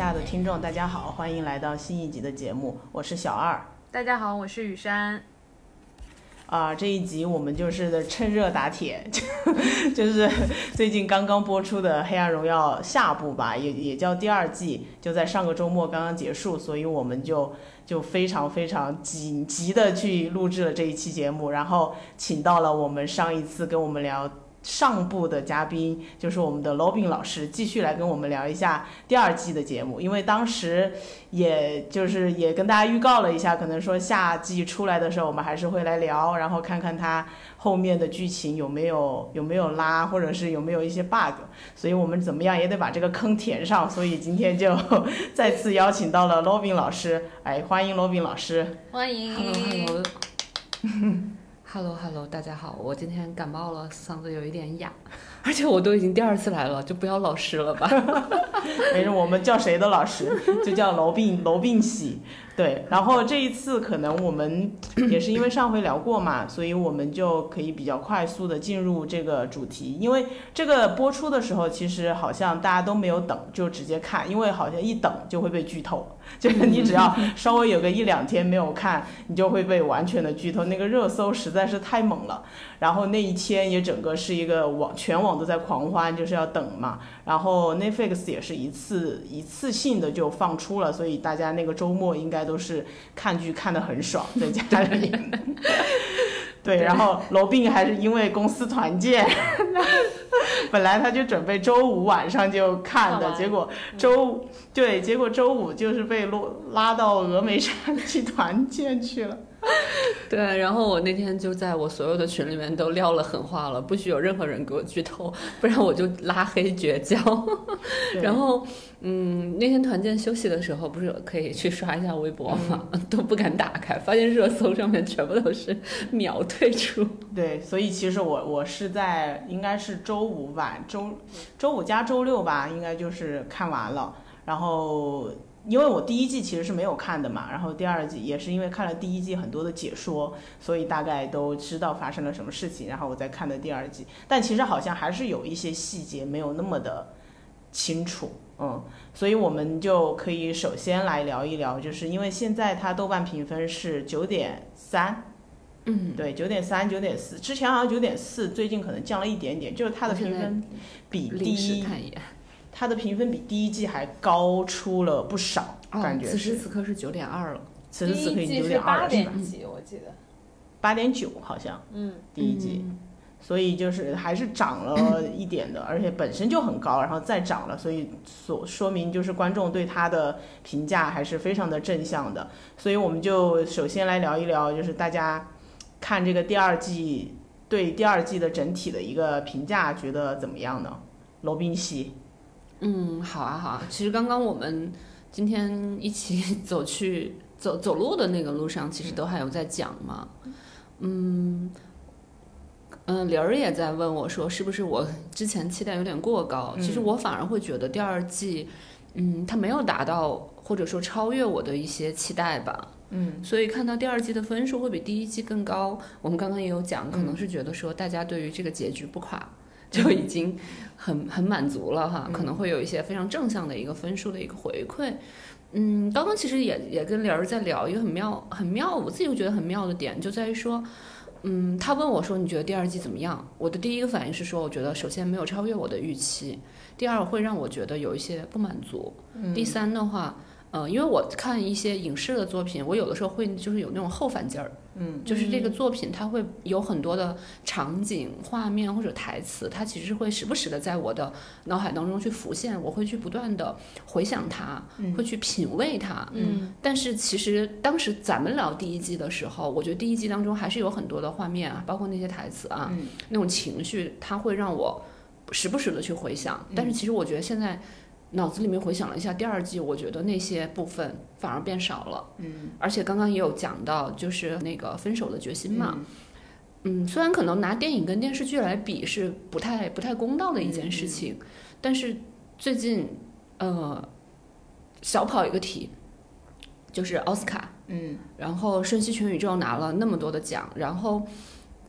各位不上不下的听众，大家好，欢迎来到新一集的节目，我是小二。大家好，我是雨山。啊，这一集我们就是趁热打铁，就是最近刚刚播出的《黑暗荣耀》下部吧，也也叫第二季，就在上个周末刚刚结束，所以我们就就非常非常紧急的去录制了这一期节目，然后请到了我们上一次跟我们聊。上部的嘉宾就是我们的 Robin 老师，继续来跟我们聊一下第二季的节目。因为当时也就是也跟大家预告了一下，可能说夏季出来的时候，我们还是会来聊，然后看看它后面的剧情有没有有没有拉，或者是有没有一些 bug。所以我们怎么样也得把这个坑填上。所以今天就再次邀请到了 Robin 老师，哎，欢迎 Robin 老师，欢迎 hello hello，大家好，我今天感冒了，嗓子有一点哑。而且我都已经第二次来了，就不要老师了吧。没事，我们叫谁的老师，就叫楼病楼病喜。对，然后这一次可能我们也是因为上回聊过嘛，所以我们就可以比较快速的进入这个主题。因为这个播出的时候，其实好像大家都没有等，就直接看，因为好像一等就会被剧透，就是你只要稍微有个一两天没有看，你就会被完全的剧透。那个热搜实在是太猛了，然后那一天也整个是一个网全网都在狂欢，就是要等嘛。然后 Netflix 也是一次一次性的就放出了，所以大家那个周末应该。都是看剧看得很爽，在家里。对，然后罗宾还是因为公司团建，本来他就准备周五晚上就看的，结果周对，结果周五就是被落拉到峨眉山去团建去了。对，然后我那天就在我所有的群里面都撂了狠话了，不许有任何人给我剧透，不然我就拉黑绝交。然后，嗯，那天团建休息的时候，不是可以去刷一下微博吗？都不敢打开，发现热搜上面全部都是秒退出。对，所以其实我我是在应该是周五晚周周五加周六吧，应该就是看完了，然后。因为我第一季其实是没有看的嘛，然后第二季也是因为看了第一季很多的解说，所以大概都知道发生了什么事情，然后我再看的第二季。但其实好像还是有一些细节没有那么的清楚，嗯，所以我们就可以首先来聊一聊，就是因为现在它豆瓣评分是九点三，嗯，对，九点三、九点四，之前好像九点四，最近可能降了一点点，就是它的评分比第一。它的评分比第一季还高出了不少，感觉此时此刻是九点二了。此时此刻已经九点二了，是吧？我记得八点九好像，嗯，第一季，所以就是还是涨了一点的，而且本身就很高，然后再涨了，所以所说明就是观众对它的评价还是非常的正向的。所以我们就首先来聊一聊，就是大家看这个第二季对第二季的整体的一个评价，觉得怎么样呢？罗宾西。嗯，好啊，好啊。其实刚刚我们今天一起走去走走路的那个路上，其实都还有在讲嘛。嗯，嗯，玲儿也在问我说，是不是我之前期待有点过高？其实我反而会觉得第二季，嗯，它没有达到或者说超越我的一些期待吧。嗯，所以看到第二季的分数会比第一季更高，我们刚刚也有讲，可能是觉得说大家对于这个结局不垮。就已经很很满足了哈，可能会有一些非常正向的一个分数的一个回馈。嗯，刚刚其实也也跟玲儿在聊一个很妙很妙，我自己又觉得很妙的点，就在于说，嗯，他问我说你觉得第二季怎么样？我的第一个反应是说，我觉得首先没有超越我的预期，第二会让我觉得有一些不满足，第三的话。呃，因为我看一些影视的作品，我有的时候会就是有那种后反劲儿，嗯，就是这个作品它会有很多的场景、画面或者台词，它其实会时不时的在我的脑海当中去浮现，我会去不断的回想它，会去品味它，嗯。但是其实当时咱们聊第一季的时候，我觉得第一季当中还是有很多的画面啊，包括那些台词啊，那种情绪，它会让我时不时的去回想。但是其实我觉得现在。脑子里面回想了一下第二季，我觉得那些部分反而变少了。嗯，而且刚刚也有讲到，就是那个分手的决心嘛。嗯，虽然可能拿电影跟电视剧来比是不太不太公道的一件事情，但是最近呃，小跑一个题，就是奥斯卡。嗯，然后《瞬息全宇宙》拿了那么多的奖，然后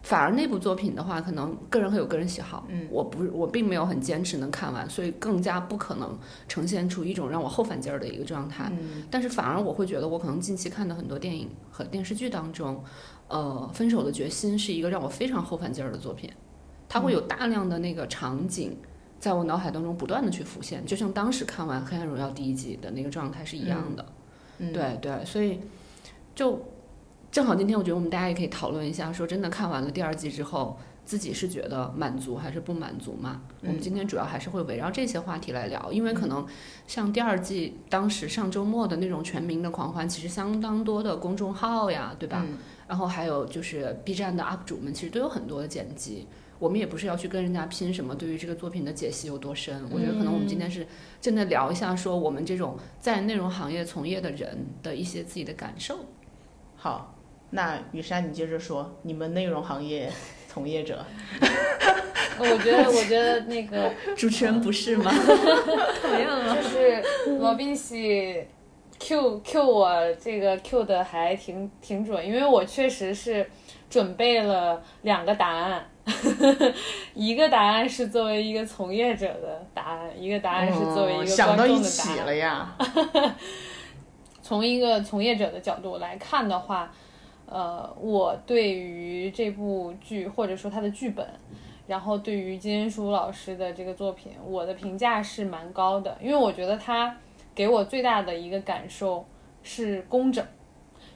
反而那部作品的话，可能个人会有个人喜好，嗯，我不我并没有很坚持能看完，所以更加不可能呈现出一种让我后反劲儿的一个状态。嗯但是反而我会觉得，我可能近期看的很多电影和电视剧当中，呃，《分手的决心》是一个让我非常后反劲儿的作品，它会有大量的那个场景。在我脑海当中不断的去浮现，就像当时看完《黑暗荣耀》第一集的那个状态是一样的。嗯，对对，所以就正好今天我觉得我们大家也可以讨论一下，说真的看完了第二季之后，自己是觉得满足还是不满足嘛？我们今天主要还是会围绕这些话题来聊，因为可能像第二季当时上周末的那种全民的狂欢，其实相当多的公众号呀，对吧？嗯然后还有就是 B 站的 UP 主们，其实都有很多的剪辑。我们也不是要去跟人家拼什么对于这个作品的解析有多深，我觉得可能我们今天是真的聊一下，说我们这种在内容行业从业的人的一些自己的感受。好，那雨山你接着说，你们内容行业从业者，我觉得，我觉得那个 主持人不是吗？讨厌了，就是罗宾西 Q Q 我这个 Q 的还挺挺准，因为我确实是准备了两个答案，一个答案是作为一个从业者的答案，一个答案是作为一个观众的答一起案。了呀。从一个从业者的角度来看的话，呃，我对于这部剧或者说它的剧本，然后对于金恩淑老师的这个作品，我的评价是蛮高的，因为我觉得他给我最大的一个感受是工整，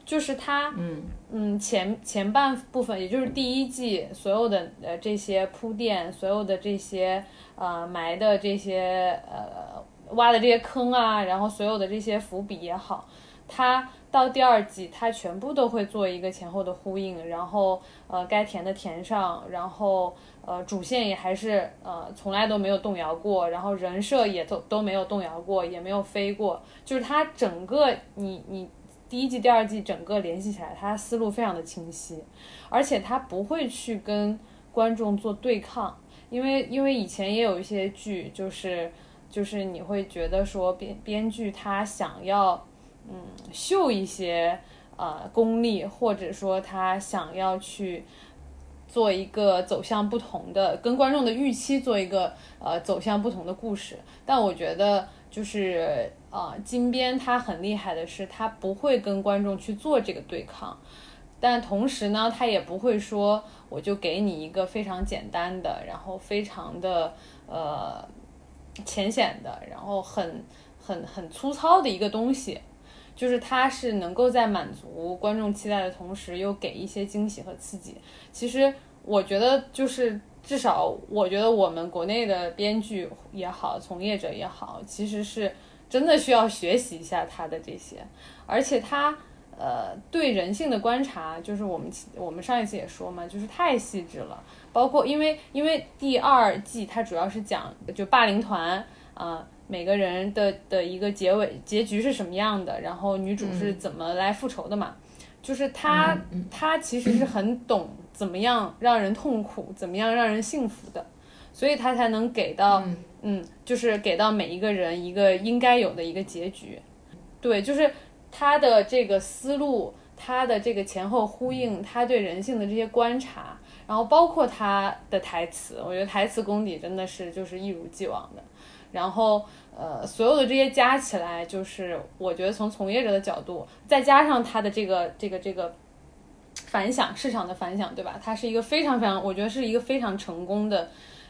就是他嗯。嗯，前前半部分，也就是第一季所有的呃这些铺垫，所有的这些呃埋的这些呃挖的这些坑啊，然后所有的这些伏笔也好，它到第二季它全部都会做一个前后的呼应，然后呃该填的填上，然后呃主线也还是呃从来都没有动摇过，然后人设也都都没有动摇过，也没有飞过，就是它整个你你。第一季、第二季整个联系起来，它思路非常的清晰，而且它不会去跟观众做对抗，因为因为以前也有一些剧，就是就是你会觉得说编编剧他想要嗯秀一些呃功力，或者说他想要去做一个走向不同的，跟观众的预期做一个呃走向不同的故事，但我觉得就是啊、金编他很厉害的是，他不会跟观众去做这个对抗，但同时呢，他也不会说我就给你一个非常简单的，然后非常的呃浅显的，然后很很很粗糙的一个东西。就是它是能够在满足观众期待的同时，又给一些惊喜和刺激。其实我觉得，就是至少我觉得我们国内的编剧也好，从业者也好，其实是真的需要学习一下他的这些，而且他呃对人性的观察，就是我们我们上一次也说嘛，就是太细致了。包括因为因为第二季它主要是讲就霸凌团啊、呃每个人的的一个结尾结局是什么样的，然后女主是怎么来复仇的嘛，就是她她其实是很懂怎么样让人痛苦，怎么样让人幸福的，所以她才能给到嗯。就是给到每一个人一个应该有的一个结局。对，就是她的这个思路，他的这个前后呼应，他对人性的这些观察，然后包括他的台词，我觉得台词功底真的是就是一如既往的。然后呃，所有的这些加起来，就是我觉得从从业者的角度，再加上他的这个这个这个反响，市场的反响，对吧？它是一个非常非常，我觉得是一个非常成功的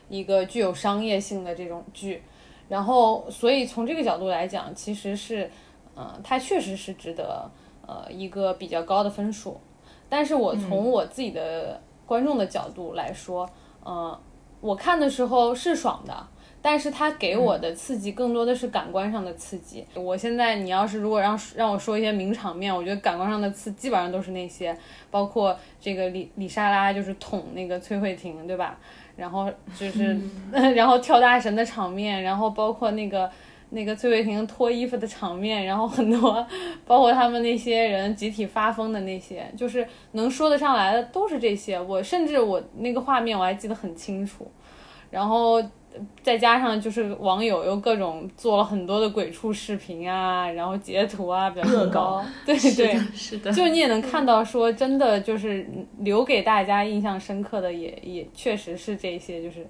一个具有商业性的这种剧。然后，所以从这个角度来讲，其实是，嗯、它确实是值得呃一个比较高的分数。但是我从我自己的观众的角度来说，嗯、我看的时候是爽的，但是它给我的刺激更多的是感官上的刺激。我现在你要是如果让让我说一些名场面，我觉得感官上的刺基本上都是那些，包括这个李李莎拉就是捅那个崔慧婷，对吧？然后就是，然后跳大神的场面，然后包括那个那个崔伟霆脱衣服的场面，然后很多，包括他们那些人集体发疯的那些，就是能说得上来的都是这些。我甚至我那个画面我还记得很清楚，然后再加上就是网友又各种做了很多的鬼畜视频啊，然后截图啊，比较恶搞，对对，是的，就你也能看到说，真的就是留给大家印象深刻的也也确实是这些，就是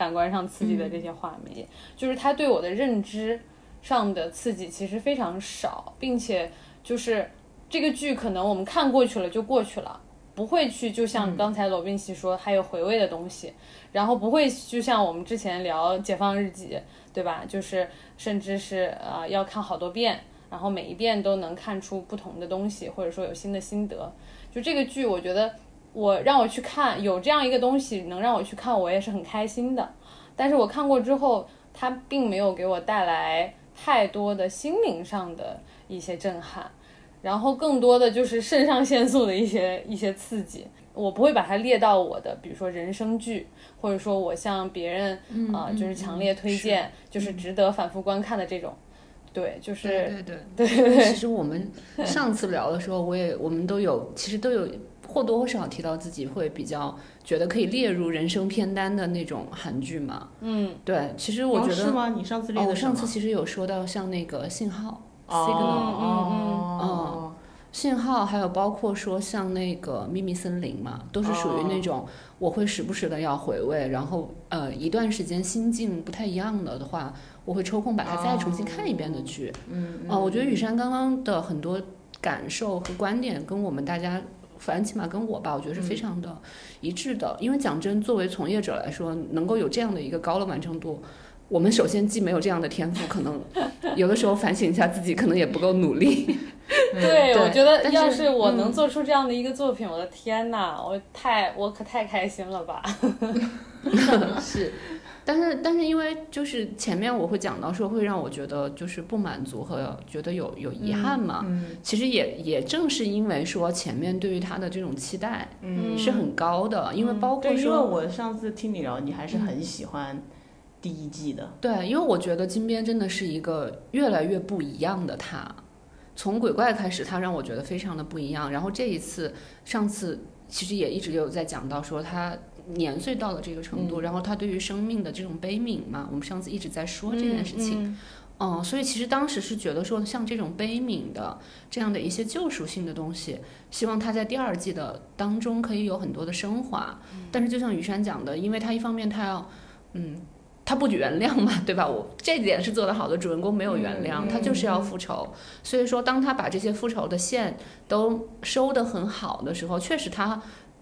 感官上刺激的这些画面，就是他对我的认知上的刺激其实非常少，并且就是这个剧可能我们看过去了就过去了。不会去，就像刚才罗宾奇说，还有回味的东西，然后不会就像我们之前聊《解放日记》，对吧？就是甚至是呃要看好多遍，然后每一遍都能看出不同的东西，或者说有新的心得。就这个剧，我觉得我让我去看，有这样一个东西能让我去看，我也是很开心的。但是我看过之后，它并没有给我带来太多的心灵上的一些震撼。然后更多的就是肾上腺素的一些一些刺激，我不会把它列到我的，比如说人生剧，或者说我向别人啊就是强烈推荐，就是值得反复观看的这种。对，就是对对对。其实我们上次聊的时候，我也我们都有，其实都有或多或少提到自己会比较觉得可以列入人生片单的那种韩剧嘛。嗯，对，其实我觉得是吗？你上次列的哦，我上次其实有说到像那个信号。signal，嗯嗯，信号还有包括说像那个秘密森林嘛，都是属于那种我会时不时的要回味，然后呃一段时间心境不太一样了的话，我会抽空把它再重新看一遍的剧。嗯嗯，我觉得雨山刚刚的很多感受和观点跟我们大家，反正起码跟我吧，我觉得是非常的一致的。因为讲真，作为从业者来说，能够有这样的一个高的完成度。我们首先既没有这样的天赋，可能 有的时候反省一下自己，可能也不够努力。对，我觉得要是我能做出这样的一个作品，我的天呐，我太我可太开心了吧！是，但是但是因为就是前面我会讲到说会让我觉得就是不满足和觉得有有遗憾嘛。嗯。其实也也正是因为说前面对于他的这种期待嗯是很高的，因为包括说，因为我上次听你聊，你还是很喜欢。第一季的对，因为我觉得金边真的是一个越来越不一样的他，从鬼怪开始，他让我觉得非常的不一样。然后这一次，上次其实也一直有在讲到说他年岁到了这个程度，然后他对于生命的这种悲悯嘛，我们上次一直在说这件事情，嗯，所以其实当时是觉得说像这种悲悯的这样的一些救赎性的东西，希望他在第二季的当中可以有很多的升华。但是就像雨山讲的，因为他一方面他要，嗯。他不原谅嘛，对吧？我这点是做得好的，主人公没有原谅，他就是要复仇。所以说，当他把这些复仇的线都收得很好的时候，确实他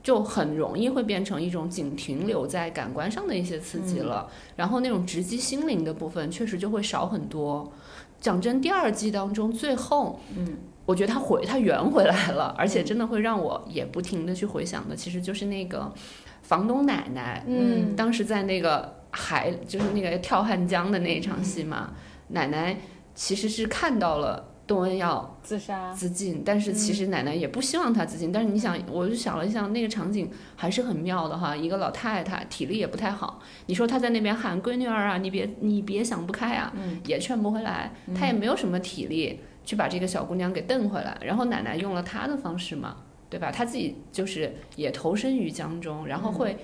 就很容易会变成一种仅停留在感官上的一些刺激了，然后那种直击心灵的部分确实就会少很多。讲真，第二季当中最后，嗯，我觉得他回他圆回来了，而且真的会让我也不停的去回想的，其实就是那个房东奶奶，嗯，当时在那个。海就是那个跳汉江的那一场戏嘛，奶奶其实是看到了窦恩要自杀自尽，但是其实奶奶也不希望他自尽。但是你想，我就想了一下，那个场景还是很妙的哈。一个老太太体力也不太好，你说她在那边喊闺女儿啊，你别你别想不开啊，也劝不回来，她也没有什么体力去把这个小姑娘给瞪回来。然后奶奶用了她的方式嘛，对吧？她自己就是也投身于江中，然后会，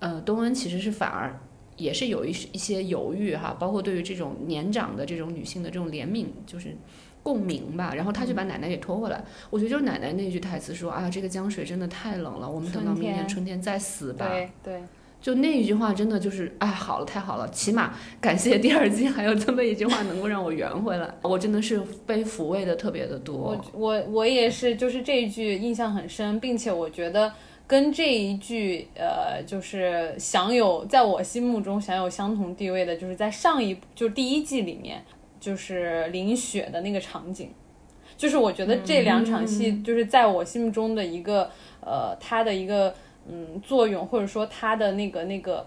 呃，东恩其实是反而。也是有一一些犹豫哈，包括对于这种年长的这种女性的这种怜悯，就是共鸣吧。然后他就把奶奶给拖回来。我觉得就是奶奶那句台词说啊，这个江水真的太冷了，我们等到明年春天再死吧。对对，就那一句话真的就是哎，好了，太好了，起码感谢第二季还有这么一句话能够让我圆回来。我真的是被抚慰的特别的多。我我我也是，就是这一句印象很深，并且我觉得。跟这一句，呃，就是享有在我心目中享有相同地位的，就是在上一就是第一季里面，就是淋雪的那个场景，就是我觉得这两场戏就是在我心目中的一个，呃，它的一个嗯作用，或者说它的那个那个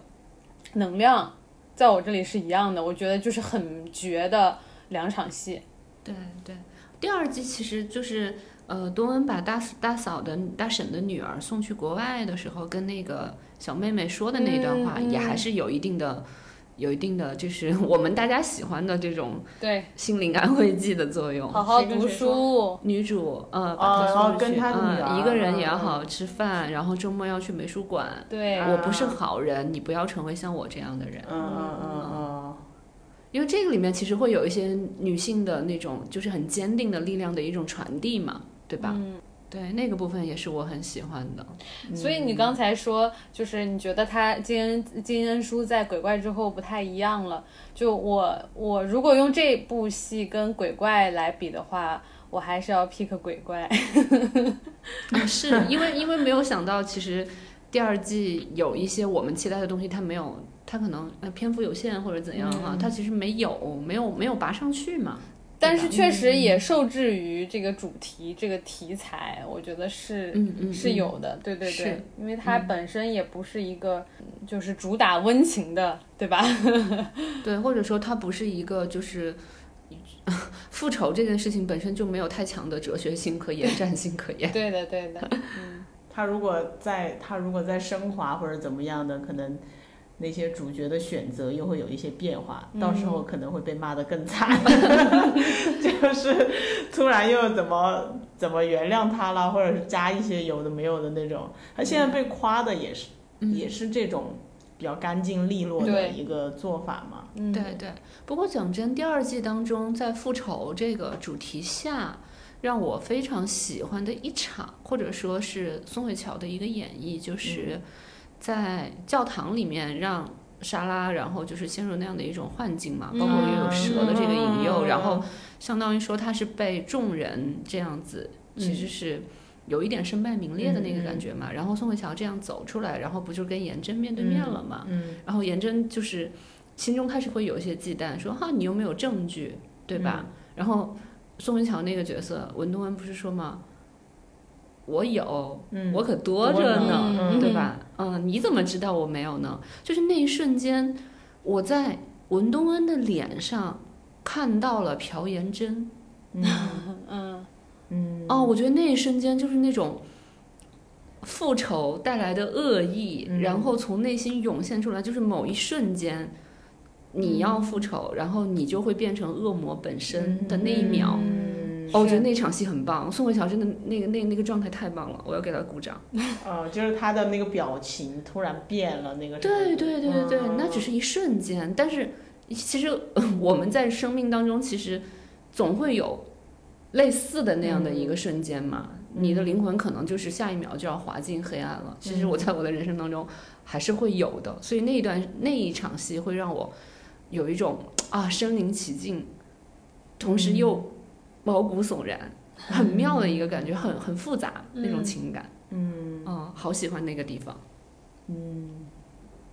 能量，在我这里是一样的。我觉得就是很绝的两场戏。对对，第二季其实就是。呃，多恩把大大嫂的大婶的女儿送去国外的时候，跟那个小妹妹说的那段话，也还是有一定的有一定的就是 我们大家喜欢的这种对，心灵安慰剂的作用。好好读书，女主呃，哦把她然后跟送出去嗯，一个人也嗯嗯要好好吃饭，然后周末要去美术馆。对，啊我不是好人，你不要成为像我这样的人。嗯嗯嗯嗯，因为这个里面其实会有一些女性的那种，就是很坚定的力量的一种传递嘛，对吧？嗯，对，那个部分也是我很喜欢的。所以你刚才说，就是你觉得他金恩金恩淑在鬼怪之后不太一样了。就我我如果用这部戏跟鬼怪来比的话，我还是要 pick 鬼怪。啊，是因为因为没有想到，其实第二季有一些我们期待的东西，它没有，它可能呃篇幅有限或者怎样哈、它其实没有没有没有拔上去嘛。但是确实也受制于这个主题、这个题材，我觉得是、是嗯有的。对对对，因为它本身也不是一个、嗯就是主打温情的，对吧？对，或者说它不是一个就是。复仇这件事情本身就没有太强的哲学性可言、战性可言。对的对的，嗯，他如果在他如果在升华或者怎么样的，可能那些主角的选择又会有一些变化，到时候可能会被骂得更惨，就是突然又怎么怎么原谅他了，或者是加一些有的没有的那种。他现在被夸的也是、也是这种比较干净利落的一个做法嘛。嗯。对对，不过讲真，第二季当中在复仇这个主题下，让我非常喜欢的一场，或者说是宋慧乔的一个演绎，就是在教堂里面让莎拉，然后就是陷入那样的一种幻境嘛，包括也有蛇的这个引诱，然后相当于说他是被众人这样子，其实是。有一点身败名裂的那个感觉嘛，然后宋慧乔这样走出来，然后不就跟颜真面对面了嘛？嗯然后颜真就是心中开始会有一些忌惮，说哈你又没有证据，对吧？然后宋慧乔那个角色文东恩不是说吗？我有，嗯，我可多着呢，嗯对吧？嗯，你怎么知道我没有呢？就是那一瞬间，我在文东恩的脸上看到了朴妍真。嗯 嗯嗯哦，我觉得那一瞬间就是那种复仇带来的恶意，嗯然后从内心涌现出来，就是某一瞬间，你要复仇，然后你就会变成恶魔本身的那一秒。嗯哦，我觉得那场戏很棒，宋慧乔真的那个那那个状态太棒了，我要给她鼓掌。呃，就是她的那个表情突然变了，那个对对对对对，嗯那只是一瞬间，但是其实 我们在生命当中其实总会有类似的那样的一个瞬间嘛。你的灵魂可能就是下一秒就要滑进黑暗了。其实我在我的人生当中还是会有的，所以那一段那一场戏会让我有一种啊身临其境，同时又毛骨悚然，很妙的一个感觉，很很复杂那种情感。嗯嗯，好喜欢那个地方。嗯，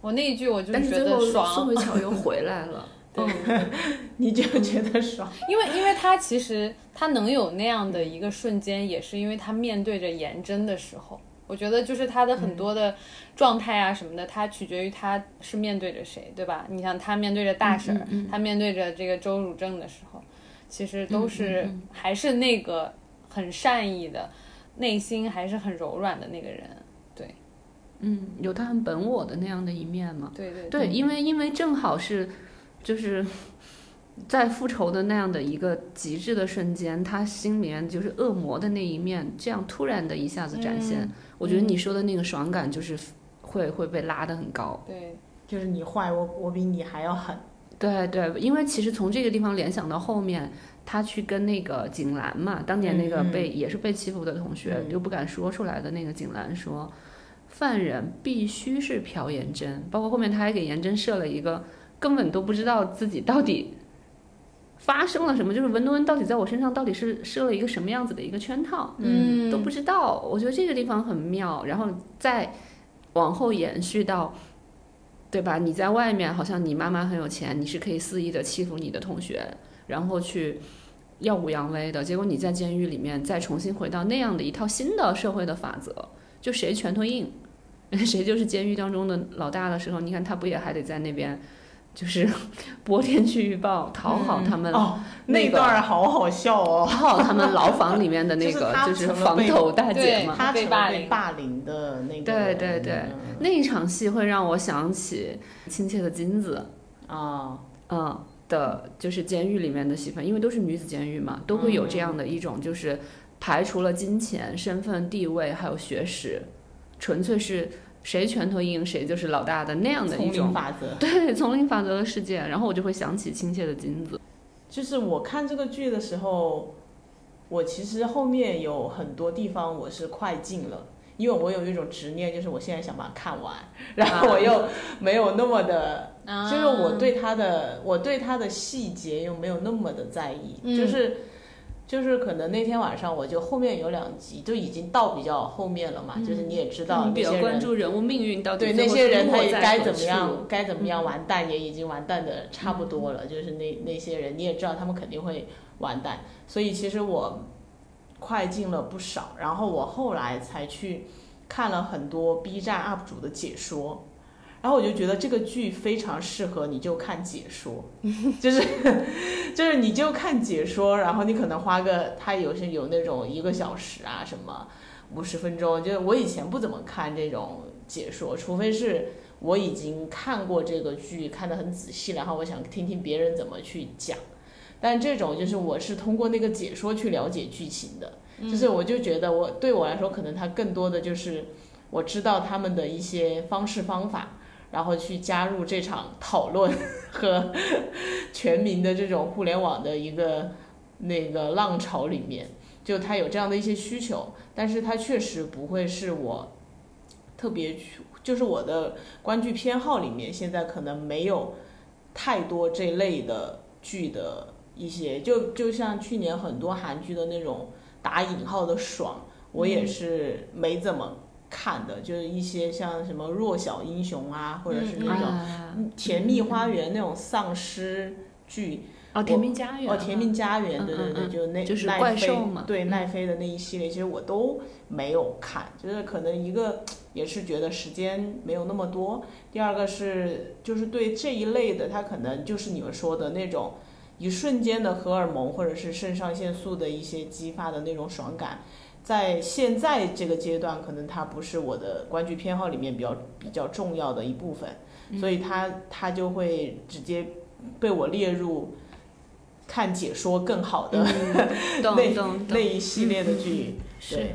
我那一句我就觉得爽宋，慧乔又回来了。对嗯 你就觉得爽，因为因为他其实他能有那样的一个瞬间，也是因为他面对着颜真的时候，我觉得就是他的很多的状态啊什么的，他取决于他是面对着谁，对吧？你像他面对着大婶儿，他面对着这个周汝正的时候，其实都是还是那个很善意的，内心还是很柔软的那个人。对嗯，有他很本我的那样的一面嘛。对对对，因为因为正好是，就是在复仇的那样的一个极致的瞬间，他心里面就是恶魔的那一面，这样突然的一下子展现，我觉得你说的那个爽感就是会会被拉得很高。对，就是你坏我，我比你还要狠。对对，因为其实从这个地方联想到后面，他去跟那个景兰嘛，当年那个被、也是被欺负的同学，嗯。又不敢说出来的那个景兰说，犯人必须是朴妍真，包括后面他还给妍真设了一个根本都不知道自己到底发生了什么，就是文东恩到底在我身上到底是设了一个什么样子的一个圈套，嗯，都不知道。我觉得这个地方很妙，然后再往后延续到，对吧？你在外面好像你妈妈很有钱，你是可以肆意的欺负你的同学，然后去耀武扬威的。结果你在监狱里面再重新回到那样的一套新的社会的法则，就谁拳头硬，谁就是监狱当中的老大的时候，你看他不也还得在那边。就是 播天气预报，讨好他们，哦，那个那段儿好好笑哦。讨好他们牢房里面的那 就是个，就是房头大姐嘛。他被被霸凌霸凌的那个对人，对对嗯那一场戏会让我想起《亲切的金子》，啊，嗯的，就是监狱里面的戏份，因为都是女子监狱嘛，都会有这样的一种，就是排除了金钱、身份、地位，还有学识，纯粹是谁拳头硬谁就是老大的那样的一种。法则。对丛林法则的世界，然后我就会想起亲切的金子。就是我看这个剧的时候，我其实后面有很多地方我是快进了，因为我有一种执念，就是我现在想把它看完，然后我又没有那么的，啊就是我对它的我对它的细节又没有那么的在意，嗯就是。就是可能那天晚上我就后面有两集就已经到比较后面了嘛，就是你也知道你比较关注人物命运到底对那些人，他也该怎么样，该怎么样完蛋，也已经完蛋的差不多了。就是那那些人，你也知道他们肯定会完蛋，所以其实我快进了不少。然后我后来才去看了很多 B 站 UP 主的解说，然后我就觉得这个剧非常适合你就看解说，就是就是你就看解说，然后你可能花个它有些有那种一个小时啊什么。五十分钟，就是我以前不怎么看这种解说，除非是我已经看过这个剧，看得很仔细，然后我想听听别人怎么去讲。但这种就是我是通过那个解说去了解剧情的，就是我就觉得我对我来说，可能它更多的就是我知道他们的一些方式方法，然后去加入这场讨论和全民的这种互联网的一个那个浪潮里面。就他有这样的一些需求，但是他确实不会是我特别去，就是我的观剧偏好里面，现在可能没有太多这类的剧的一些，就就像去年很多韩剧的那种打引号的爽，我也是没怎么看的，就是一些像什么弱小英雄啊，或者是那种啊。甜蜜花园那种丧尸剧。哦，甜蜜家园哦，甜蜜家园，对对对，嗯嗯嗯。就那就是怪奈飞兽嘛对嗯。奈飞的那一系列，其实我都没有看，就是可能一个也是觉得时间没有那么多，第二个是就是对这一类的，他可能就是你们说的那种一瞬间的荷尔蒙或者是肾上腺素的一些激发的那种爽感。在现在这个阶段，可能它不是我的观剧偏好里面比较比较重要的一部分，嗯所以它它就会直接被我列入看解说更好的、嗯那一系列的剧。是对，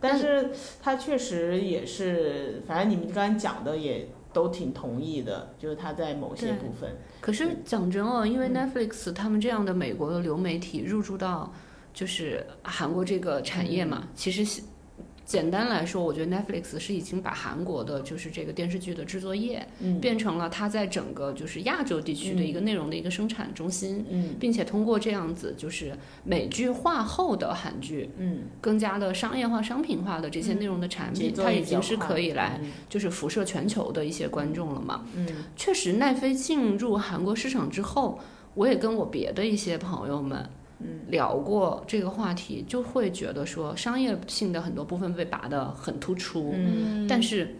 但是它确实也是，反正你们刚才讲的也都挺同意的，就是他在某些部分，可是讲真哦，因为嗯。Netflix 他们这样的美国的流媒体入驻到就是韩国这个产业嘛，其实是简单来说，我觉得 Netflix 是已经把韩国的就是这个电视剧的制作业嗯。变成了它在整个就是亚洲地区的一个内容的一个生产中心，嗯。并且通过这样子就是美剧化后的韩剧，嗯，更加的商业化、商品化的这些内容的产品，它已经是可以来就是辐射全球的一些观众了嘛。嗯。确实，奈飞进入韩国市场之后，我也跟我别的一些朋友们嗯聊过这个话题，就会觉得说商业性的很多部分被拔得很突出，嗯但是。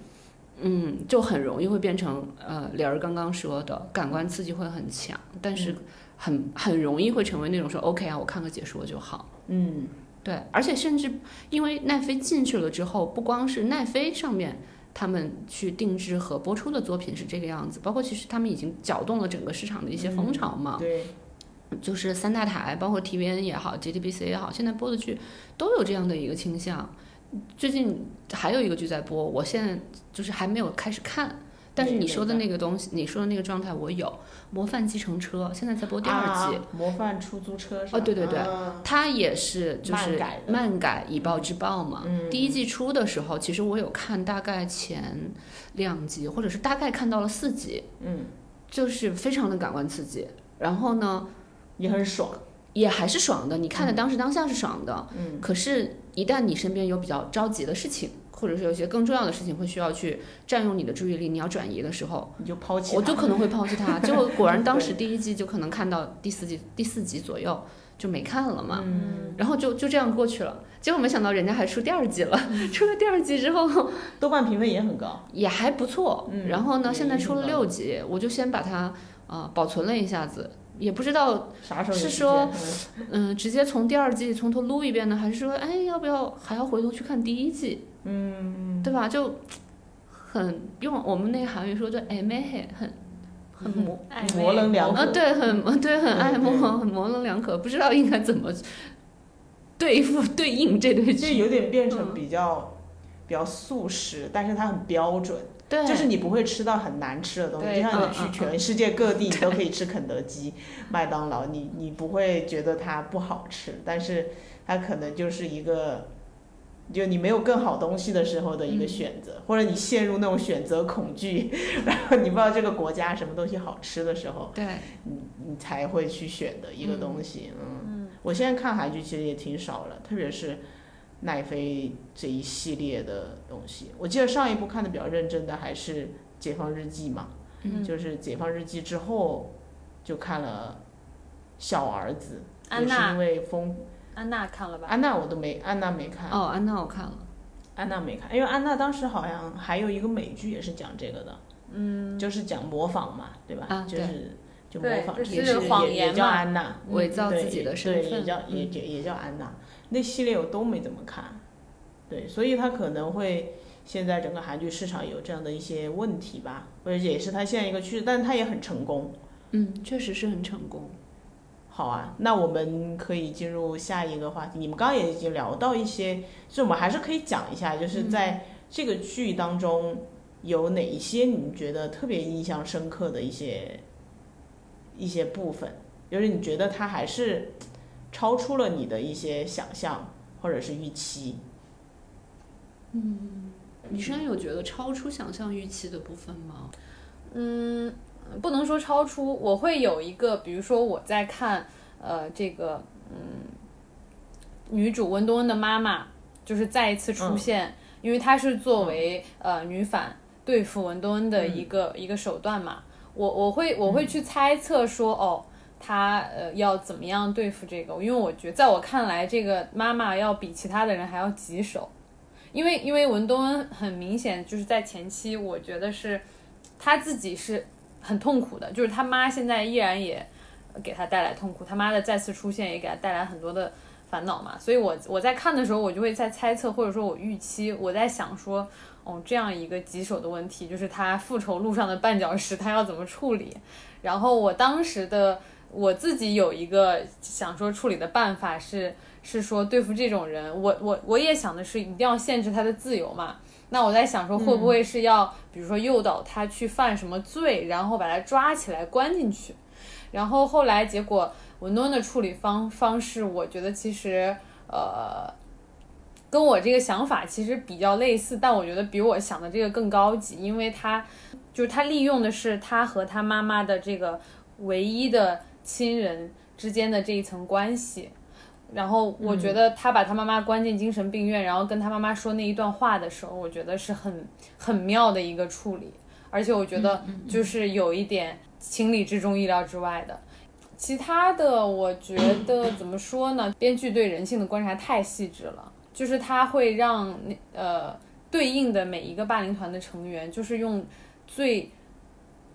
嗯，就很容易会变成呃，莲儿刚刚说的感官刺激会很强，但是嗯很很容易会成为那种说 OK 啊，我看个解说就好。嗯对，而且甚至因为奈飞进去了之后，不光是奈飞上面他们去定制和播出的作品是这个样子，包括其实他们已经搅动了整个市场的一些风潮嘛。对，就是三大台，包括 TVN 也好，JTBC 也好，现在播的剧都有这样的一个倾向。最近还有一个剧在播，我现在就是还没有开始看。但是你说的那个东西，你说的那个状态，我有《模范计程车》，现在在播第二季。啊模范出租车是吧？哦对对对啊它也是就是漫改的漫改以暴制暴嘛。嗯第一季出的时候，其实我有看大概前两集，或者是大概看到了四集，嗯，就是非常的感官刺激。然后呢，也很爽，也还是爽的，你看的当时当下是爽的。嗯可是，一旦你身边有比较着急的事情，或者是有一些更重要的事情会需要去占用你的注意力，你要转移的时候，你就抛弃我就可能会抛弃它。结果果然当时第一季就可能看到第四季第四集左右就没看了嘛。嗯，然后就就这样过去了。结果没想到人家还出第二季了，出了第二季之后 豆瓣评分也很高，也还不错。嗯然后呢，现在出了六集，我就先把它呃保存了一下子，也不知道啥时候是说间嗯、直接从第二季从头撸一遍呢，还是说哎要不要还要回头去看第一季，嗯，对吧？就很用我们那个韩语说就哎妹嘿，很很模暧昧模棱两可啊，对，很对，很爱慕，很模棱两可，不知道应该怎么对付对应这对剧。就有点变成嗯比较、比较素食，但是它很标准，对，就是你不会吃到很难吃的东西，就像你去全世界各地，你都可以吃肯德基、麦当劳，你你不会觉得它不好吃，但是它可能就是一个。就你没有更好东西的时候的一个嗯选择，或者你陷入那种选择恐惧，然后你不知道这个国家什么东西好吃的时候，对，你你才会去选的一个东西。嗯，嗯。我现在看韩剧其实也挺少了，特别是奈飞这一系列的东西。我记得上一部看的比较认真的还是《解放日记》嘛，嗯就是《解放日记》之后就看了《小儿子》，也是因为风安娜看了吧？安娜我都没安娜没看，哦，安娜我看了，安娜没看，因为安娜当时好像还有一个美剧也是讲这个的，嗯，就是讲模仿嘛，对吧？啊对就是就模仿，也是谎也也叫言嘛安娜。伪造自己的身份，也，叫也也叫安娜。那系列我都没怎么看，对，所以他可能会现在整个韩剧市场有这样的一些问题吧，或者也是他现在一个趋势，但是他也很成功。嗯，确实是很成功。好啊，那我们可以进入下一个话题。你们刚刚也已经聊到一些，就是我们还是可以讲一下，就是在这个剧当中有哪一些你觉得特别印象深刻的一些一些部分，就是你觉得它还是超出了你的一些想象或者是预期。嗯你身上有觉得超出想象预期的部分吗？嗯，不能说超出，我会有一个，比如说我在看，呃，这个，嗯，女主温东恩的妈妈，就是再一次出现，因为她是作为、呃女反对付文东恩的一个、一个手段嘛，我我会我会去猜测说，哦。他呃要怎么样对付这个？因为我觉得，在我看来，这个妈妈要比其他的人还要棘手，因为因为文东恩很明显就是在前期，我觉得是他自己是很痛苦的，就是他妈现在依然也给他带来痛苦，他妈的再次出现也给他带来很多的烦恼嘛。所以我我在看的时候，我就会在猜测，或者说我预期，我在想说，哦，这样一个棘手的问题，就是他复仇路上的绊脚石，他要怎么处理？然后我当时的我自己有一个想说处理的办法是。是说对付这种人，我我我也想的是一定要限制他的自由嘛，那我在想说，会不会是要，比如说诱导他去犯什么罪，然后把他抓起来关进去？然后后来结果文多恩的处理方方式，我觉得其实呃，跟我这个想法其实比较类似，但我觉得比我想的这个更高级，因为他就是他利用的是他和他妈妈的这个唯一的亲人之间的这一层关系。然后我觉得他把他妈妈关进精神病院，然后跟他妈妈说那一段话的时候，我觉得是很很妙的一个处理，而且我觉得就是有一点情理之中、意料之外的。其他的，我觉得怎么说呢？编剧对人性的观察太细致了，就是他会让那呃对应的每一个霸凌团的成员，就是用最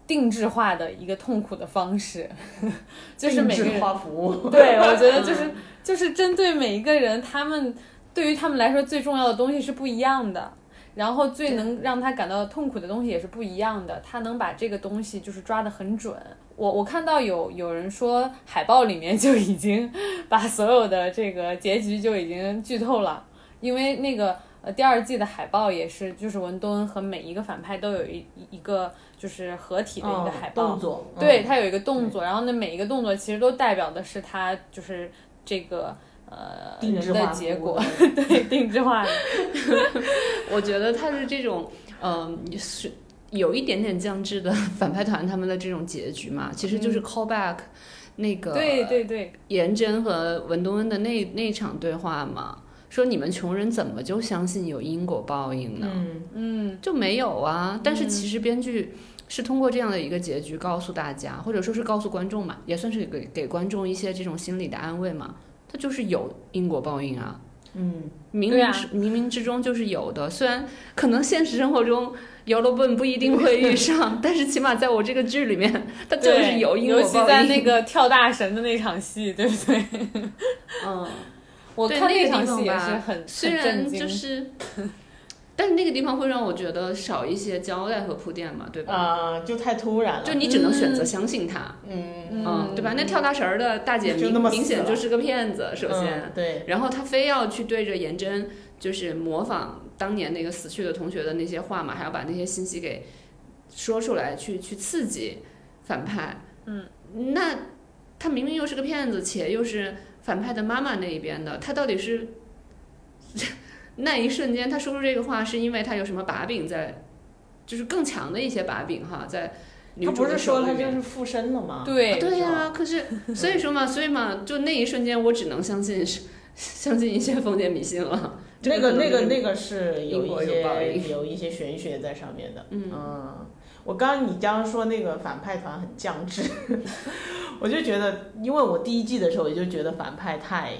定制化的一个痛苦的方式，就是每个人定制化服务，对，我觉得就是就是针对每一个人，他们对于他们来说最重要的东西是不一样的，然后最能让他感到痛苦的东西也是不一样的。他能把这个东西就是抓得很准。我我看到有有人说海报里面就已经 把所有的这个结局就已经剧透了，因为那个呃第二季的海报也是就是文东恩和每一个反派都有一一个就是合体的一个嗯海报，动作，嗯。对，它有一个动作，然后那，每一个动作其实都代表的是他就是这个呃定制化结果，的 对，定制化的，我觉得他是这种，嗯、是有一点点降智的 反派团他们的这种结局嘛，其实就是 callback 那个嗯对对对，颜真和文东恩的那那场对话嘛，说你们穷人怎么就相信有因果报应呢？嗯，嗯就没有啊。但是其实编剧是通过这样的一个结局告诉大家，或者说是告诉观众嘛，也算是给给观众一些这种心理的安慰嘛。他就是有因果报应啊，嗯，冥冥之、冥冥之中就是有的。虽然可能现实生活中姚罗本不一定会遇上，但是起码在我这个剧里面，他就是有因尤其果报应。在那个 跳大神的那场戏，对不对？嗯，我看对那个场戏也地方吧是很虽然就是，但是那个地方会让我觉得少一些交代和铺垫嘛，对吧？啊、就太突然了。就你只能选择相信他，嗯嗯，对吧？那跳大神儿的大姐明明显就是个骗子，首先，嗯对，然后他非要去对着颜真，就是模仿当年那个死去的同学的那些话嘛，还要把那些信息给说出来，去去刺激反派。嗯，那他明明又是个骗子，且又是反派的妈妈那一边的，他到底是那一瞬间他说出这个话，是因为他有什么把柄在，就是更强的一些把柄哈，在女他不是说他就是附身了吗？对对呀、可是所以说嘛，所以嘛，就那一瞬间，我只能相信是相信一些封建迷信了。这那个那个那个是有一些有一些玄学在上面的。嗯我刚刚你刚刚说那个反派团很降智，我就觉得，因为我第一季的时候我就觉得反派太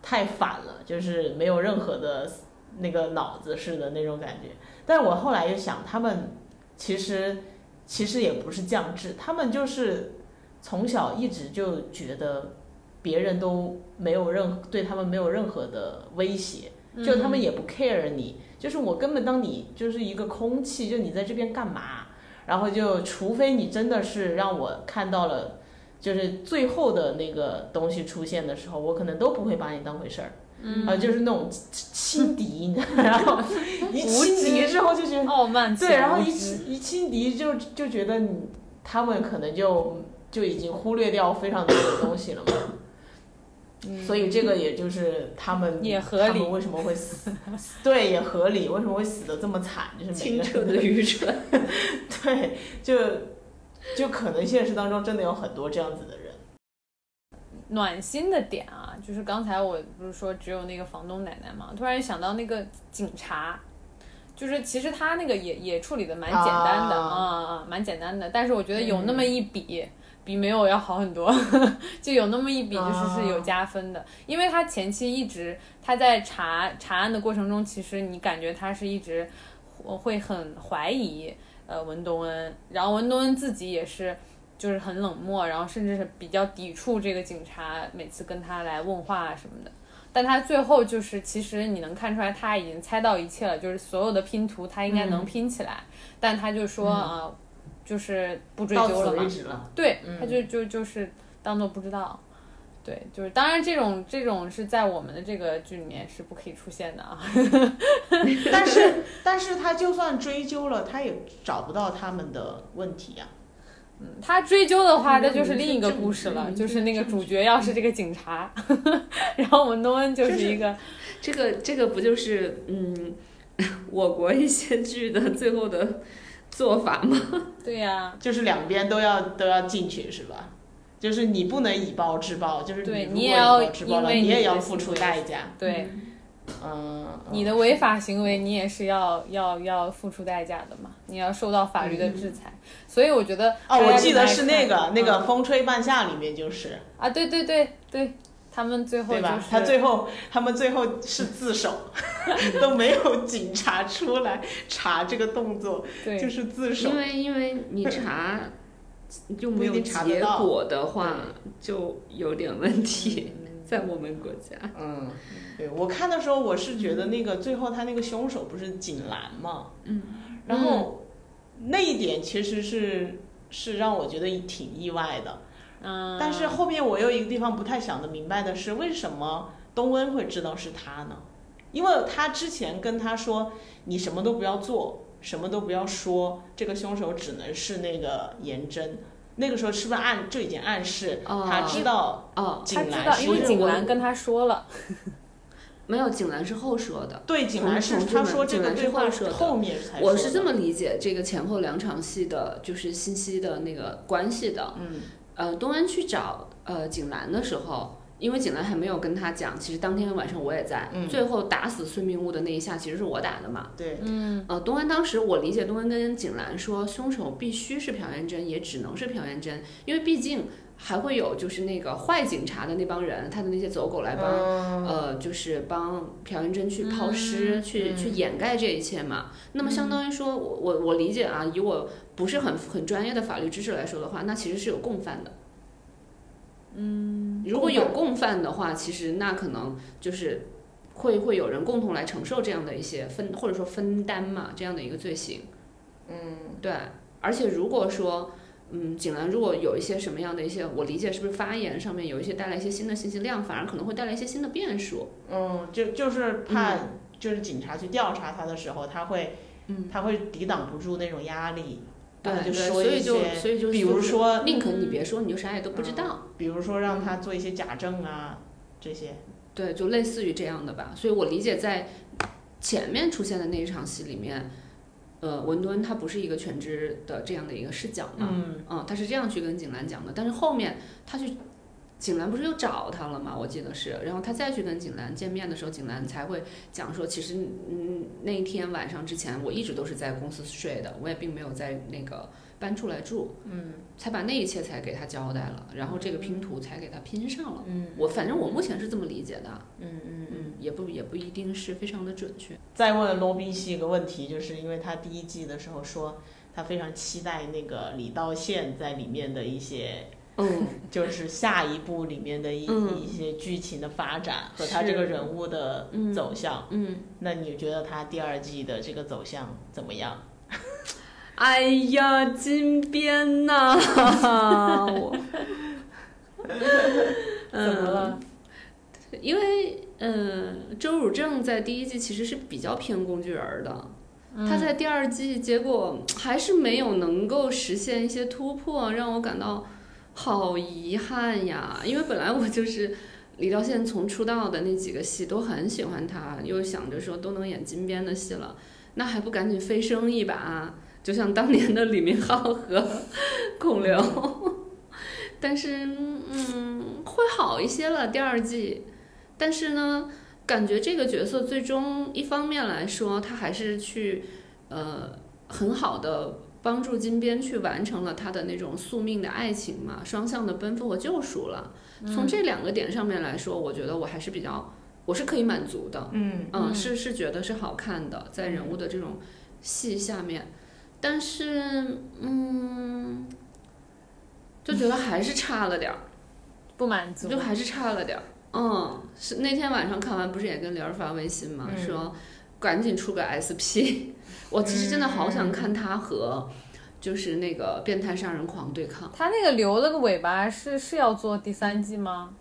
太反了，就是没有任何的那个脑子似的那种感觉。但是我后来又想，他们其实其实也不是降智，他们就是从小一直就觉得别人都没有任对他们没有任何的威胁，就他们也不 care 你，就是我根本当你就是一个空气，就你在这边干嘛？然后就除非你真的是让我看到了，就是最后的那个东西出现的时候，我可能都不会把你当回事儿。嗯啊，就是那种轻 敌，你知道吗，然后 一轻敌之后就觉得傲慢对，然后一一轻敌就就觉得你他们可能就就已经忽略掉非常多的东西了嘛。所以这个也就是他们嗯也合理他们为什么会死？对，也合理。为什么会死的这么惨？就是每个清澈的愚蠢。对，就就可能现实当中真的有很多这样子的人。暖心的点啊，就是刚才我不是说只有那个房东奶奶嘛，突然想到那个警察，就是其实他那个也也处理的蛮简单的啊啊啊，蛮简单的，但是我觉得有那么一笔。比没有要好很多，就有那么一笔，就是是有加分的，因为他前期一直他在查查案的过程中，其实你感觉他是一直会很怀疑呃文东。恩，然后文东恩自己也是就是很冷漠，然后甚至是比较抵触这个警察每次跟他来问话啊什么的。但他最后就是，其实你能看出来他已经猜到一切了，就是所有的拼图他应该能拼起来，但他就说啊、呃就是不追究了嘛。对，嗯他就就就是当做不知道。对，就是当然这种这种是在我们的这个剧里面是不可以出现的啊。但是但是他就算追究了，他也找不到他们的问题呀、嗯他追究的话，嗯那就是另一个故事了，据就是那个主角要是这个警察，然后我们诺恩就是一个这个这个不就是嗯，我国一些剧的最后的做法吗？对呀、就是两边都要都要进去是吧？就是你不能以暴制暴，就是对你如果以你也要暴制暴了，因为你也要付出代价。对，嗯，你的违法行为你也是要要要付出代价的嘛，你要受到法律的制裁。所以我觉得哦，我记得是那个那个嗯《风吹半夏》里面就是，啊，对对对对，他们最后对吧？就是他最后他们最后是自首，都没有警察出来查这个动作，对。就是自首。因。为因为你查 就没有结果的话，就有点问题，在我们国家。嗯，对我看的时候，我是觉得那个最后他那个凶手不是景兰嘛，嗯，然后那一点其实是是让我觉得挺意外的，嗯，但是后面我有一个地方不太想得明白的是，为什么东恩会知道是他呢？因为他之前跟他说，你什么都不要做，什么都不要说，这个凶手只能是那个颜真。那个时候是不是暗就已经暗示哦他知道哦，他知道，景兰是因为景兰跟他说了，没有，景兰是后说的。对景兰是他说这个对话后说的后面才我是这么理解这个前后两场戏的，就是信息的那个关系的。嗯呃，东恩去找呃景兰的时候，因为景兰还没有跟他讲，其实当天晚上我也在，嗯最后打死孙明悟的那一下其实是我打的嘛。对嗯呃，东恩当时我理解东恩跟景兰说，凶手必须是朴元珍，也只能是朴元珍，因为毕竟还会有就是那个坏警察的那帮人，他的那些走狗来帮。嗯呃，就是帮朴元珍去抛尸，去去掩盖这一切嘛。那么相当于说，我我我理解啊，以我不是很很专业的法律知识来说的话，那其实是有共犯的。嗯，如果有共犯的话，其实那可能就是会会有人共同来承受这样的一些分或者说分担嘛这样的一个罪行。嗯，对，而且如果说，嗯，景兰如果有一些什么样的一些，我理解是不是发言上面有一些带来一些新的信息量，反而可能会带来一些新的变数。嗯，就就是怕，就是警察去调查他的时候，他会，嗯，他会抵挡不住那种压力，对对，所以就，所以就比如说，宁可你别说，你就啥也都不知道。比如说让他做一些假证啊，这些，对，就类似于这样的吧。所以我理解在前面出现的那一场戏里面，呃，文敦他不是一个全知的这样的一个视角嘛，嗯嗯，他是这样去跟景兰讲的，但是后面他去。景兰不是又找他了吗？我记得是，然后他再去跟景兰见面的时候，景兰才会讲说，其实嗯那一天晚上之前，我一直都是在公司睡的，我也并没有在那个搬出来住，嗯才把那一切才给他交代了，然后这个拼图才给他拼上了。嗯我反正我目前是这么理解的，嗯嗯嗯。嗯，也不也不一定是非常的准确。再问罗宾西一个问题，就是因为他第一季的时候说，他非常期待那个李道宪在里面的一些，嗯，就是下一部里面的一、嗯一些剧情的发展和他这个人物的嗯走向。嗯，那你觉得他第二季的这个走向怎么样？哎呀，金边呐，我怎么了？因为嗯，周汝正在第一季其实是比较偏工具人儿的，他在第二季结果还是没有能够实现一些突破，让我感到好遗憾呀。因为本来我就是李道宪从出道的那几个戏都很喜欢他，又想着说都能演金边的戏了，那还不赶紧飞升一把？就像当年的李明浩和 孔刘。但是嗯，会好一些了第二季，但是呢，感觉这个角色最终一方面来说，他还是去呃很好的帮助金边去完成了他的那种宿命的爱情嘛，双向的奔赴和救赎了。从这两个点上面来说，我觉得我还是比较我是可以满足的，嗯嗯，嗯是是觉得是好看的，在人物的这种戏下面，但是嗯，就觉得还是差了点儿。不满足就。还是差了点儿。嗯，是那天晚上看完，不是也跟玲儿发微信吗？嗯说赶紧出个 SP。我其实真的好想看他和就是那个变态杀人狂对抗。他那个留了个尾巴是是要做第三季吗？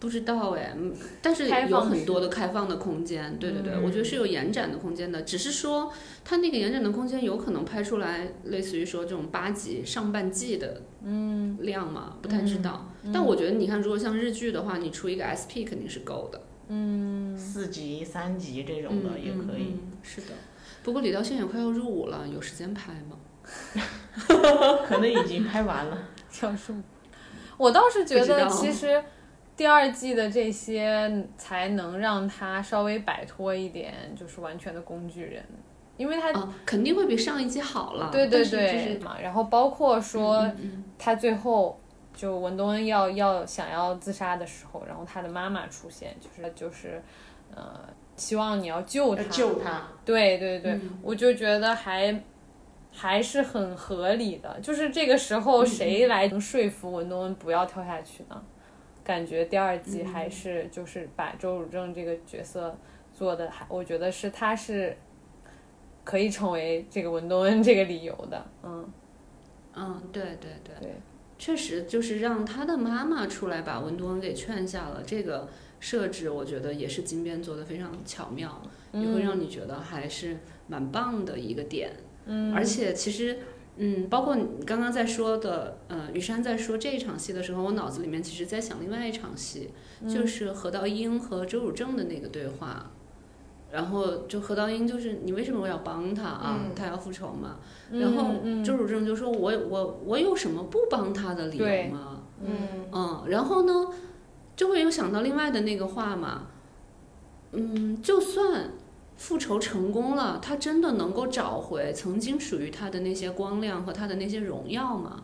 不知道哎，嗯但是有很多的开放的空间，对对对，我觉得是有延展的空间的。只是说它那个延展的空间有可能拍出来，类似于说这种八集上半季的嗯量嘛，不太知道。但我觉得你看，如果像日剧的话，你出一个 SP 肯定是够的。四级、三级这种的也可以。嗯嗯是的，不过李道宪也快要入伍了，有时间拍吗？可能已经拍完了。小树，我倒是觉得其实第二季的这些才能让他稍微摆脱一点，就是完全的工具人，因为他啊，肯定会比上一季好了。对对对就对是嘛，然后包括说嗯嗯他最后就文东恩要要想要自杀的时候，然后他的妈妈出现，就是就是呃希望你要救他，救他，对对对，嗯。我就觉得还还是很合理的。就是这个时嗯候谁来能说服文东恩不要跳下去呢？感觉第二嗯季还是就是把周汝正这个角色做的，还我觉得是他是可以成为这个文东恩这个理由的。嗯，嗯，对对对，对，确实就是让他的妈妈出来把文东恩给劝下了。这个设置我觉得也是金边做的非常巧妙，也会让你觉得还是蛮棒的一个点。嗯，而且其实，嗯，包括你刚刚在说的，呃，雨山在说这一场戏的时候，我脑子里面其实在想另外一场戏，就是何道英和周汝正的那个对话。然后就何道英就是你为什么我要帮他啊？嗯他要复仇嘛。嗯然后嗯周汝正就说我我我有什么不帮他的理由吗？嗯嗯，然后呢，就会有想到另外的那个话嘛，嗯，就算复仇成功了，他真的能够找回曾经属于他的那些光亮和他的那些荣耀吗？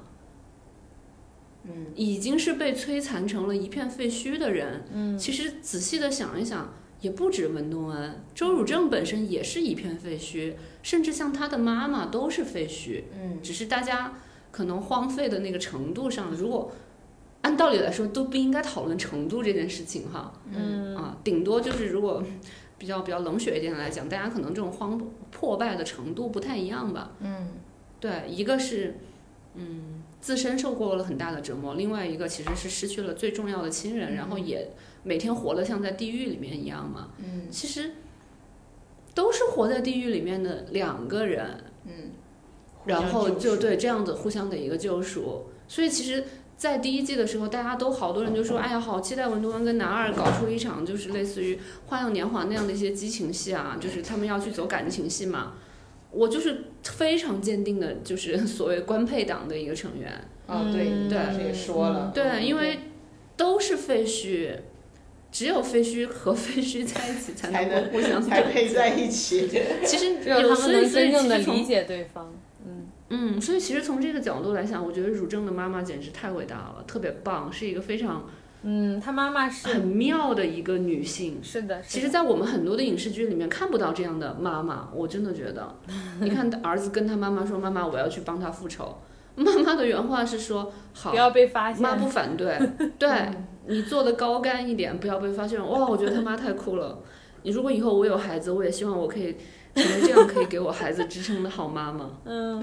嗯，已经是被摧残成了一片废墟的人，嗯，其实仔细的想一想，也不止文东恩，周汝正本身也是一片废墟，甚至像他的妈妈都是废墟。嗯只是大家可能荒废的那个程度上，如果按道理来说都不应该讨论程度这件事情哈。嗯啊，顶多就是如果比较比较冷血一点来讲，大家可能这种荒破败的程度不太一样吧。嗯对，一个是嗯自身受过了很大的折磨，另外一个其实是失去了最重要的亲人，然后也每天活得像在地狱里面一样嘛。嗯其实都是活在地狱里面的两个人，嗯，然后就对。这样子互相的一个救赎。所以其实，在第一季的时候，大家都好多人就说：“哎呀，好期待文东恩跟男二搞出一场就是类似于《花样年华》那样的一些激情戏啊，就是他们要去走感情戏嘛。”我就是非常坚定的，就是所谓官配党的一个成员。哦，对，嗯你当时也说了，对，因为都是废墟，只有废墟和废墟在一起才才能够互相才配在一起。其实只有他所以们能真正的理解对方。嗯，嗯，所以其实从这个角度来讲，我觉得汝正的妈妈简直太伟大了，特别棒，是一个非常嗯，他妈妈是很妙的一个女性。是的，其实，在我们很多的影视剧里面看不到这样的妈妈，我真的觉得，你看儿子跟他妈妈说：“妈妈，我要去帮他复仇。”妈妈的原话是说：“好不，要被发现。妈不反对，对你做的高干一点，不要被发现。”哇，我觉得他妈太酷了。你如果以后我有孩子，我也希望我可以成为这样可以给我孩子支撑的好妈妈。嗯，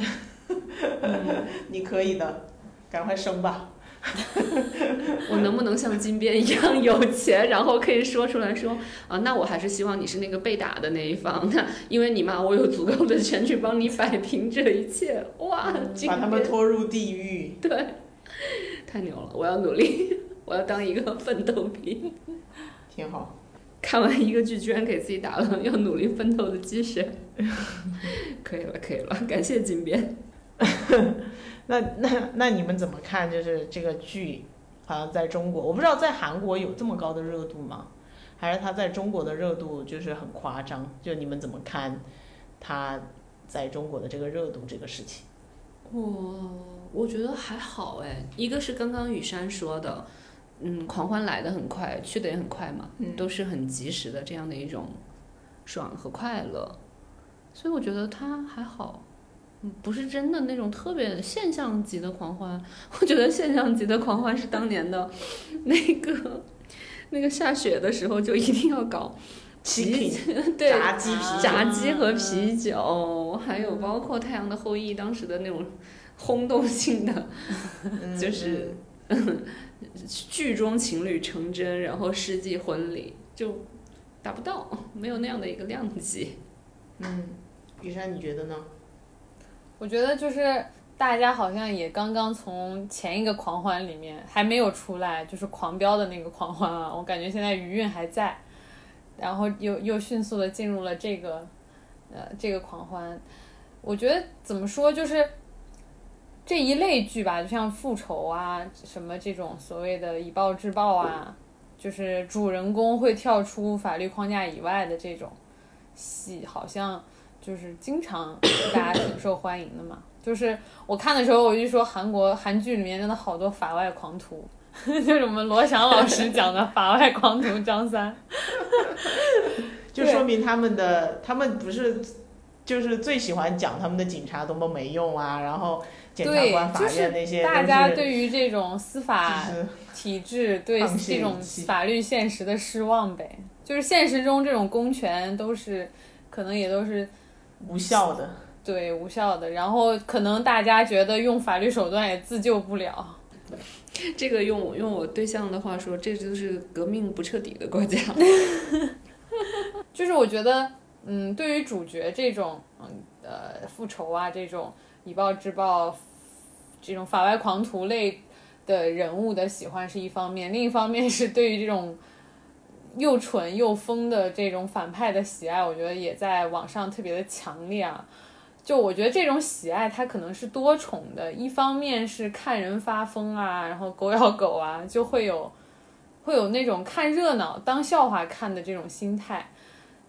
你可以的，赶快生吧。我能不能像金边一样有钱，然后可以说出来说啊？那我还是希望你是那个被打的那一方，那因为你妈，我有足够的钱去帮你摆平这一切。哇，把他们拖入地狱。对，太牛了！我要努力，我要当一个奋斗兵。挺好。看完一个剧，居然给自己打了要努力奋斗的鸡血，可以了，可以了，感谢金边。那那那你们怎么看？就是这个剧，好像在中国，我不知道在韩国有这么高的热度吗？还是它在中国的热度就是很夸张？就你们怎么看它在中国的这个热度这个事情？我我觉得还好哎，一个是刚刚雨山说的，嗯，狂欢来的很快，去的也很快嘛，嗯都是很及时的这样的一种爽和快乐，所以我觉得它还好，嗯，不是真的那种特别现象级的狂欢。我觉得现象级的狂欢是当年的 那个那个下雪的时候就一定要搞 啤酒对炸鸡炸鸡和啤酒，还有包括《太阳的后裔》当时的那种轰动性的，嗯就是剧中情侣成真，然后世纪婚礼就达不到，没有那样的一个量级。嗯，雨山你觉得呢？我觉得就是大家好像也刚刚从前一个狂欢里面还没有出来，就是狂飙的那个狂欢啊，我感觉现在余韵还在，然后又又迅速的进入了这个呃这个狂欢。我觉得怎么说就是。这一类剧吧，就像复仇啊，什么这种所谓的以暴制暴啊，就是主人公会跳出法律框架以外的这种戏，好像就是经常大家挺受欢迎的嘛。就是我看的时候，我就说韩国韩剧里面真的好多法外狂徒，就是我们罗翔老师讲的法外狂徒张三。就说明他们的他们不是就是最喜欢讲他们的警察多么没用啊，然后检察对官、法院那些都大家对于这种司法就是体制对这种法律现实的失望呗，就是现实中这种公权都是可能也都是无效的。对无效的，然后可能大家觉得用法律手段也自救不了。这个用用我对象的话说，这就是革命不彻底的国家。就是我觉得，嗯，对于主角这种，嗯呃，复仇啊这种以暴制暴，这种法外狂徒类的人物的喜欢是一方面，另一方面是对于这种又蠢又疯的这种反派的喜爱，我觉得也在网上特别的强烈啊。就我觉得这种喜爱，它可能是多重的，一方面是看人发疯啊，然后狗咬狗啊，就会有会有那种看热闹当笑话看的这种心态。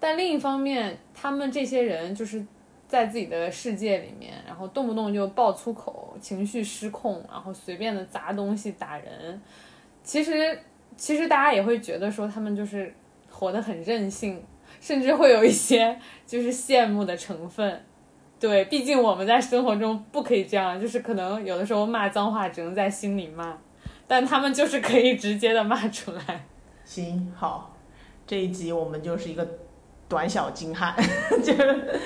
但另一方面，他们这些人就是在自己的世界里面，然后动不动就爆粗口，情绪失控，然后随便的砸东西、打人。其实，其实大家也会觉得说他们就是活得很任性，甚至会有一些就是羡慕的成分。对，毕竟我们在生活中不可以这样，就是可能有的时候骂脏话只能在心里骂，但他们就是可以直接的骂出来。行，好，这一集我们就是一个短小精悍，就是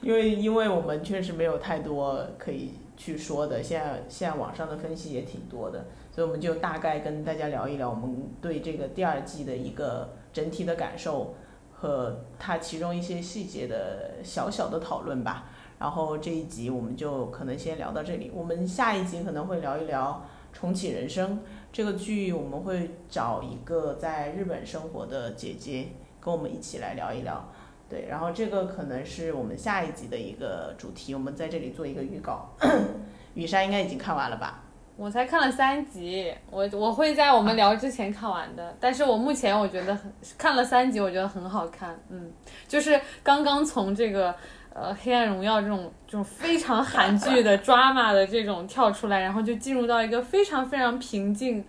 因为因为我们确实没有太多可以去说的，现在现在网上的分析也挺多的，所以我们就大概跟大家聊一聊我们对这个第二季的一个整体的感受和它其中一些细节的小小的讨论吧。然后这一集我们就可能先聊到这里，我们下一集可能会聊一聊重启人生这个剧，我们会找一个在日本生活的姐姐跟我们一起来聊一聊。对，然后这个可能是我们下一集的一个主题，我们在这里做一个预告。雨山应该已经看完了吧？我才看了三集，我我会在我们聊之前看完的。但是我目前我觉得很看了三集，我觉得很好看。嗯，就是刚刚从这个呃《黑暗荣耀》这种这种非常韩剧的 drama 的这种跳出来，然后就进入到一个非常非常平静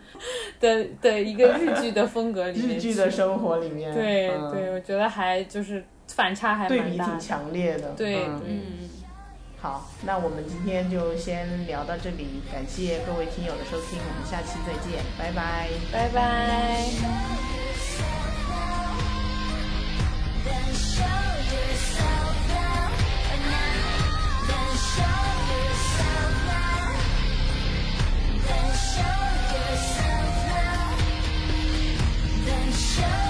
的的一个日剧的风格里面。日剧的生活里面，对嗯对，我觉得还就是反差还对比挺蛮大。强烈的。对嗯对嗯，好，那我们今天就先聊到这里，感谢各位听友的收听，我们下期再见，拜拜，拜拜。Show yourself now. Then show yourself now. Then show.